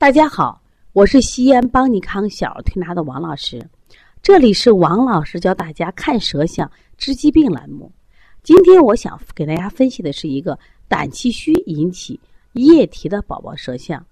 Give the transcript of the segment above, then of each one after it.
大家好，我是西安邦尼康小儿推拿的王老师，这里是王老师教大家看舌象治疾病栏目。今天我想给大家分析的是一个胆气虚引起液体的宝宝舌象。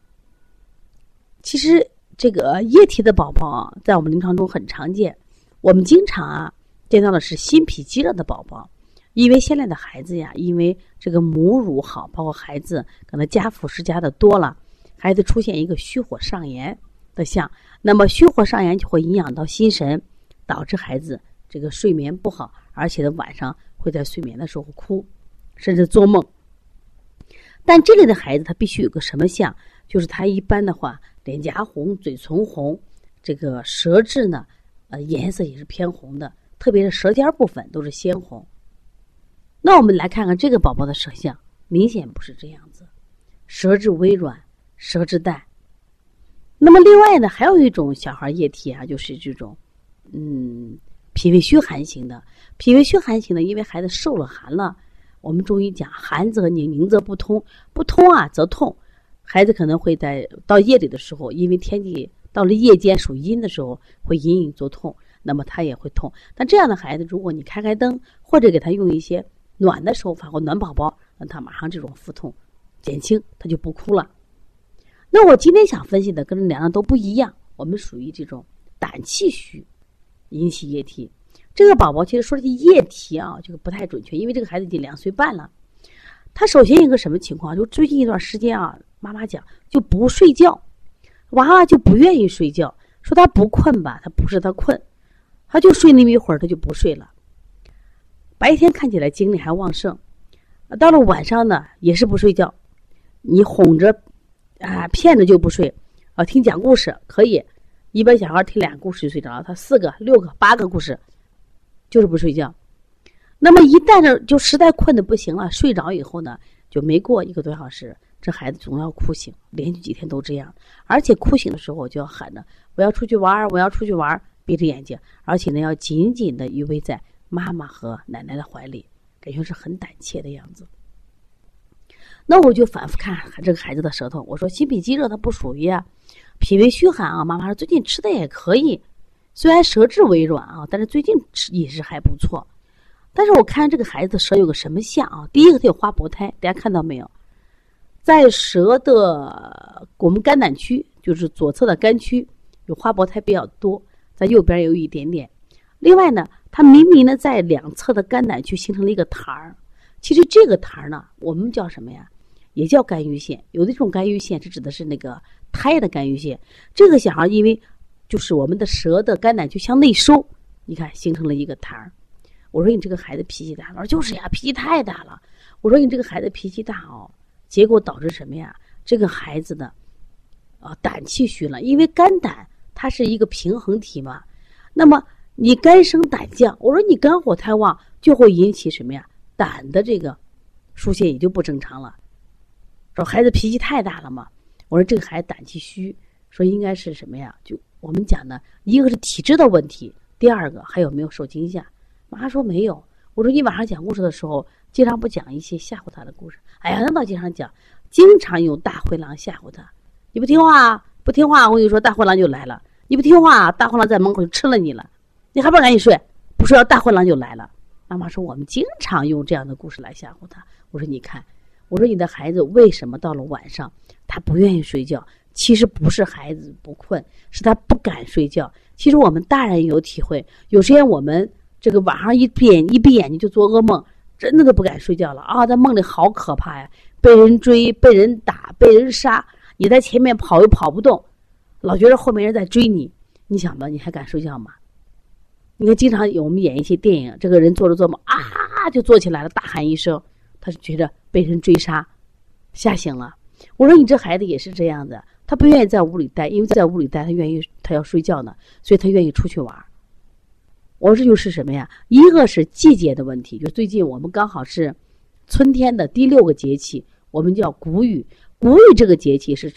其实这个液体的宝宝啊，在我们临床中很常见，我们经常啊见到的是心脾积热的宝宝，因为现在的孩子呀，因为这个母乳好，包括孩子可能加辅食加的多了。孩子出现一个虚火上炎的象，那么虚火上炎就会影响到心神，导致孩子这个睡眠不好，而且呢晚上会在睡眠的时候哭，甚至做梦。但这类的孩子他必须有个什么象？就是他一般的话脸颊红、嘴唇红，这个舌质呢，呃颜色也是偏红的，特别是舌尖部分都是鲜红。那我们来看看这个宝宝的舌象，明显不是这样子，舌质微软。舌质淡。那么另外呢，还有一种小孩液体啊，就是这种，嗯，脾胃虚寒型的。脾胃虚寒型的，因为孩子受了寒了，我们中医讲寒则凝，凝则不通，不通啊则痛。孩子可能会在到夜里的时候，因为天气到了夜间属阴的时候，会隐隐作痛，那么他也会痛。但这样的孩子，如果你开开灯，或者给他用一些暖的手法或暖宝宝，让他马上这种腹痛减轻，他就不哭了。那我今天想分析的跟两样都不一样，我们属于这种胆气虚引起液体。这个宝宝其实说的是液体啊，这个不太准确，因为这个孩子已经两岁半了。他首先一个什么情况？就最近一段时间啊，妈妈讲就不睡觉，娃娃就不愿意睡觉，说他不困吧，他不是他困，他就睡那么一会儿，他就不睡了。白天看起来精力还旺盛，到了晚上呢也是不睡觉，你哄着。啊，骗着就不睡，啊，听讲故事可以，一般小孩听俩故事就睡着了，他四个、六个、八个故事，就是不睡觉。那么一旦呢，就实在困的不行了，睡着以后呢，就没过一个多小时，这孩子总要哭醒，连续几天都这样，而且哭醒的时候就要喊着我要出去玩儿我要出去玩儿闭着眼睛，而且呢要紧紧的依偎在妈妈和奶奶的怀里，感觉是很胆怯的样子。那我就反复看这个孩子的舌头，我说心脾积热，它不属于啊，脾胃虚寒啊。妈妈说最近吃的也可以，虽然舌质微软啊，但是最近吃饮食还不错。但是我看这个孩子舌有个什么象啊？第一个他有花薄胎，大家看到没有？在舌的我们肝胆区，就是左侧的肝区有花薄胎比较多，在右边有一点点。另外呢，他明明呢在两侧的肝胆区形成了一个痰儿，其实这个痰儿呢，我们叫什么呀？也叫肝郁腺，有的这种肝郁腺是指的是那个胎的肝郁腺。这个小孩因为就是我们的舌的肝胆就向内收，你看形成了一个痰儿。我说你这个孩子脾气大，他说就是呀，脾气太大了。我说你这个孩子脾气大哦，结果导致什么呀？这个孩子的啊胆气虚了，因为肝胆它是一个平衡体嘛。那么你肝生胆降，我说你肝火太旺就会引起什么呀？胆的这个疏泄也就不正常了。说孩子脾气太大了嘛？我说这个孩子胆气虚，说应该是什么呀？就我们讲的，一个是体质的问题，第二个还有没有受惊吓？妈说没有。我说你晚上讲故事的时候，经常不讲一些吓唬他的故事？哎呀，那倒经常讲，经常用大灰狼吓唬他。你不听话，不听话，我跟你说，大灰狼就来了。你不听话，大灰狼在门口就吃了你了。你还不赶紧睡？不睡，大灰狼就来了。妈妈说我们经常用这样的故事来吓唬他。我说你看。我说你的孩子为什么到了晚上他不愿意睡觉？其实不是孩子不困，是他不敢睡觉。其实我们大人有体会，有时间我们这个晚上一闭眼一闭眼睛就做噩梦，真的都不敢睡觉了啊！在梦里好可怕呀，被人追、被人打、被人杀，你在前面跑又跑不动，老觉得后面人在追你。你想吧，你还敢睡觉吗？你看，经常有我们演一些电影，这个人做着做梦啊，就坐起来了，大喊一声。他是觉得被人追杀，吓醒了。我说你这孩子也是这样子，他不愿意在屋里待，因为在屋里待他愿意他要睡觉呢，所以他愿意出去玩。我说这就是什么呀？一个是季节的问题，就最近我们刚好是春天的第六个节气，我们叫谷雨。谷雨这个节气是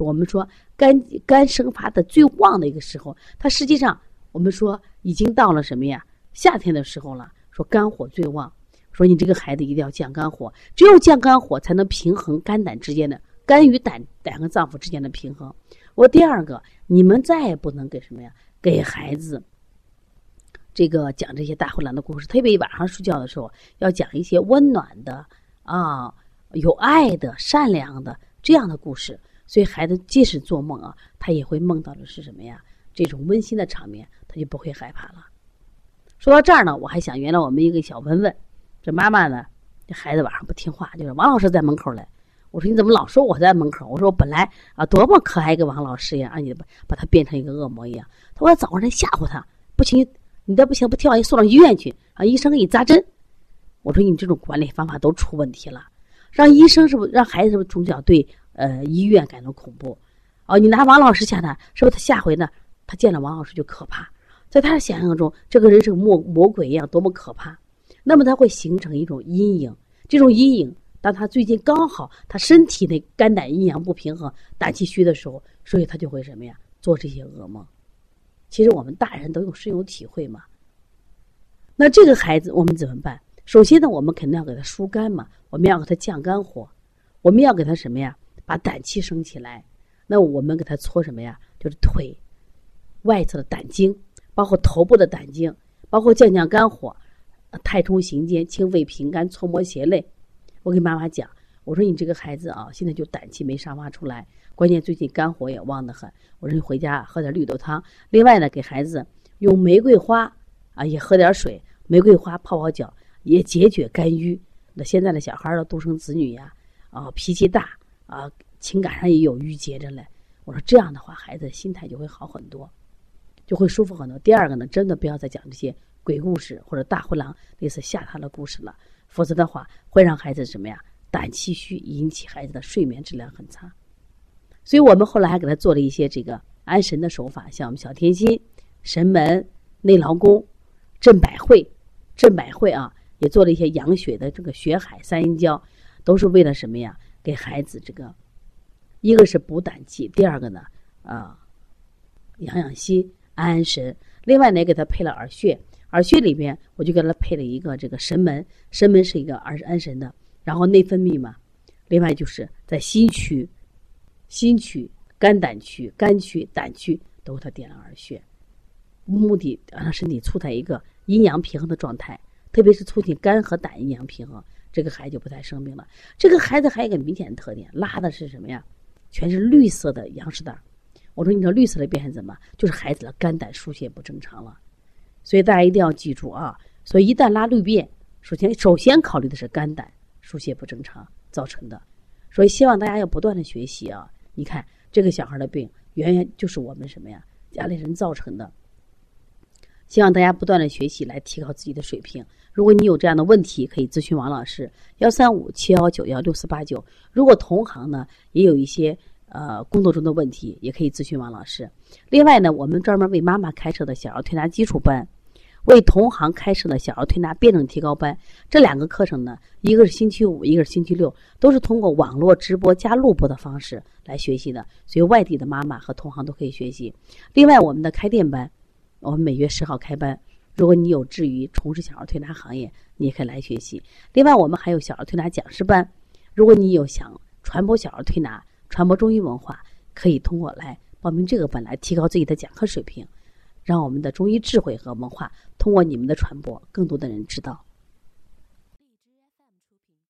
我们说肝肝生发的最旺的一个时候，它实际上我们说已经到了什么呀？夏天的时候了，说肝火最旺。说你这个孩子一定要降肝火，只有降肝火，才能平衡肝胆之间的肝与胆两个脏腑之间的平衡。我第二个，你们再也不能给什么呀？给孩子这个讲这些大灰狼的故事，特别晚上睡觉的时候，要讲一些温暖的啊、有爱的、善良的这样的故事。所以孩子即使做梦啊，他也会梦到的是什么呀？这种温馨的场面，他就不会害怕了。说到这儿呢，我还想原来我们一个小文文，这妈妈呢，这孩子晚上不听话，就是王老师在门口嘞。我说你怎么老说我在门口？我说我本来啊多么可爱一个王老师呀，让你把把他变成一个恶魔一样。他说早上在吓唬他，不行，你再不行不听话，你送到医院去啊，医生给你扎针。我说你这种管理方法都出问题了，让医生是不是让孩子是不是从小对呃医院感到恐怖？哦，你拿王老师吓他，是不是他下回呢？他见了王老师就可怕，在他的想象中，这个人是个魔魔鬼一样，多么可怕！那么他会形成一种阴影，这种阴影。当他最近刚好他身体内肝胆阴阳不平衡、胆气虚的时候，所以他就会什么呀？做这些噩梦。其实我们大人都有深有体会嘛。那这个孩子我们怎么办？首先呢，我们肯定要给他疏肝嘛，我们要给他降肝火，我们要给他什么呀？把胆气升起来。那我们给他搓什么呀？就是腿外侧的胆经，包括头部的胆经，包括降降肝火，太冲行间，清肺平肝，搓摩胁肋。我给妈妈讲，我说你这个孩子啊，现在就胆气没散发出来，关键最近肝火也旺得很。我说你回家喝点绿豆汤，另外呢，给孩子用玫瑰花啊，也喝点水，玫瑰花泡泡脚，也解决肝郁。那现在的小孩的独生子女呀，啊，脾气大啊，情感上也有郁结着嘞。我说这样的话，孩子心态就会好很多，就会舒服很多。第二个呢，真的不要再讲这些鬼故事或者大灰狼类似吓他的故事了。否则的话，会让孩子什么呀？胆气虚，引起孩子的睡眠质量很差。所以我们后来还给他做了一些这个安神的手法，像我们小天心、神门、内劳宫、镇百会、镇百会啊，也做了一些养血的这个血海三阴交，都是为了什么呀？给孩子这个，一个是补胆气，第二个呢，啊，养养心、安安神。另外呢，给他配了耳穴。耳穴里边，我就给他配了一个这个神门，神门是一个耳安神的，然后内分泌嘛。另外就是在心区、心区、肝胆区、肝区、胆区都给他点了耳穴，目的让他身体处在一个阴阳平衡的状态，特别是促进肝和胆阴阳平衡，这个孩子就不太生病了。这个孩子还有一个明显的特点，拉的是什么呀？全是绿色的羊屎蛋。我说你这绿色的变成怎么？就是孩子的肝胆疏泄不正常了。所以大家一定要记住啊！所以一旦拉绿便，首先首先考虑的是肝胆疏泄不正常造成的。所以希望大家要不断的学习啊！你看这个小孩的病，远远就是我们什么呀？家里人造成的。希望大家不断的学习来提高自己的水平。如果你有这样的问题，可以咨询王老师：幺三五七幺九幺六四八九。如果同行呢也有一些呃工作中的问题，也可以咨询王老师。另外呢，我们专门为妈妈开设的小儿推拿基础班。为同行开设的小儿推拿辩证提高班，这两个课程呢，一个是星期五，一个是星期六，都是通过网络直播加录播的方式来学习的，所以外地的妈妈和同行都可以学习。另外，我们的开店班，我们每月十号开班，如果你有志于从事小儿推拿行业，你也可以来学习。另外，我们还有小儿推拿讲师班，如果你有想传播小儿推拿、传播中医文化，可以通过来报名这个班来提高自己的讲课水平。让我们的中医智慧和文化通过你们的传播，更多的人知道。